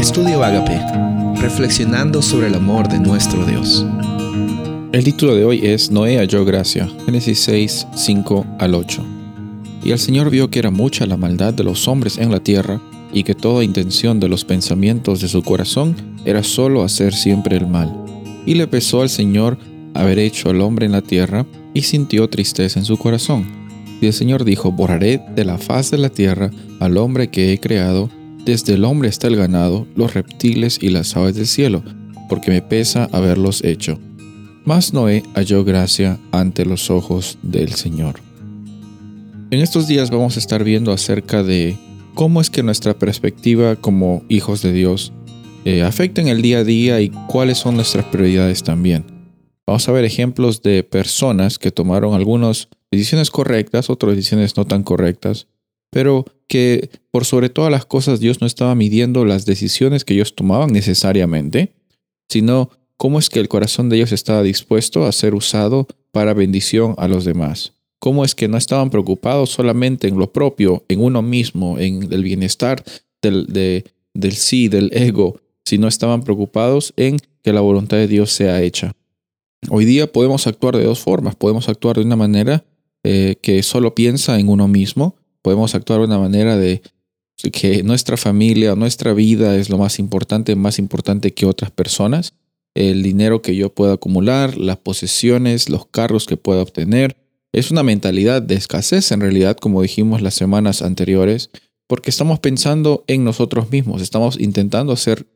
Estudio Agape, reflexionando sobre el amor de nuestro Dios. El título de hoy es Noé halló gracia, Génesis 6, 5 al 8. Y el Señor vio que era mucha la maldad de los hombres en la tierra, y que toda intención de los pensamientos de su corazón era solo hacer siempre el mal. Y le pesó al Señor haber hecho al hombre en la tierra, y sintió tristeza en su corazón. Y el Señor dijo, borraré de la faz de la tierra al hombre que he creado, desde el hombre hasta el ganado, los reptiles y las aves del cielo, porque me pesa haberlos hecho. Mas Noé halló gracia ante los ojos del Señor. En estos días vamos a estar viendo acerca de cómo es que nuestra perspectiva como hijos de Dios eh, afecta en el día a día y cuáles son nuestras prioridades también. Vamos a ver ejemplos de personas que tomaron algunas decisiones correctas, otras decisiones no tan correctas, pero que por sobre todas las cosas Dios no estaba midiendo las decisiones que ellos tomaban necesariamente, sino cómo es que el corazón de ellos estaba dispuesto a ser usado para bendición a los demás. Cómo es que no estaban preocupados solamente en lo propio, en uno mismo, en el bienestar del, del sí, del ego, sino estaban preocupados en que la voluntad de Dios sea hecha. Hoy día podemos actuar de dos formas. Podemos actuar de una manera eh, que solo piensa en uno mismo podemos actuar de una manera de que nuestra familia, nuestra vida es lo más importante, más importante que otras personas. El dinero que yo pueda acumular, las posesiones, los carros que pueda obtener. Es una mentalidad de escasez en realidad, como dijimos las semanas anteriores, porque estamos pensando en nosotros mismos, estamos intentando hacer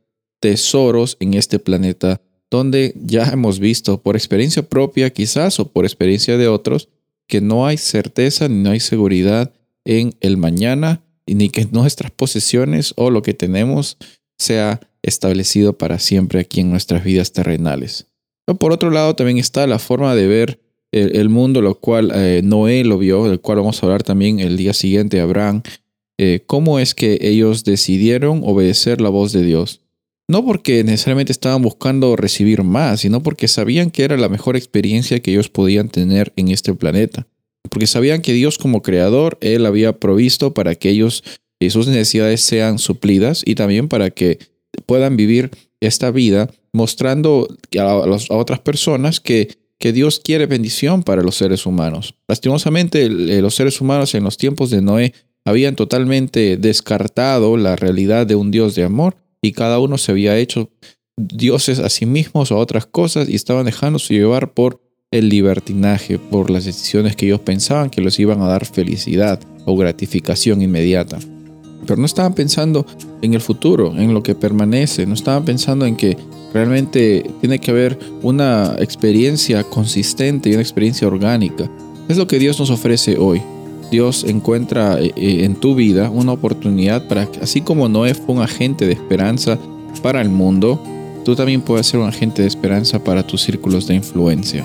tesoros en este planeta donde ya hemos visto por experiencia propia quizás o por experiencia de otros que no hay certeza ni no hay seguridad en el mañana ni que nuestras posesiones o lo que tenemos sea establecido para siempre aquí en nuestras vidas terrenales. por otro lado, también está la forma de ver el, mundo, lo cual eh, Noé lo vio, del cual vamos a hablar también el día siguiente, Abraham, eh, cómo es que ellos decidieron obedecer la voz de Dios. No porque necesariamente estaban buscando recibir más, sino porque sabían que era la mejor experiencia que ellos podían tener en este planeta porque sabían que Dios como creador, Él había provisto para que ellos y sus necesidades sean suplidas y también para que puedan vivir esta vida mostrando a, otras personas que, que Dios quiere bendición para los seres humanos. Lastimosamente, los seres humanos en los tiempos de Noé habían totalmente descartado la realidad de un Dios de amor y cada uno se había hecho dioses a sí mismos o a otras cosas y estaban dejándose llevar por el libertinaje por las decisiones que ellos pensaban que les iban a dar felicidad o gratificación inmediata. Pero no estaban pensando en el futuro, en lo que permanece, no estaban pensando en que realmente tiene que haber una experiencia consistente y una experiencia orgánica. Es lo que Dios nos ofrece hoy. Dios encuentra eh, eh, en tu vida una oportunidad para que, así como Noé fue un agente de esperanza para el mundo, tú también puedes ser un agente de esperanza para tus círculos de influencia.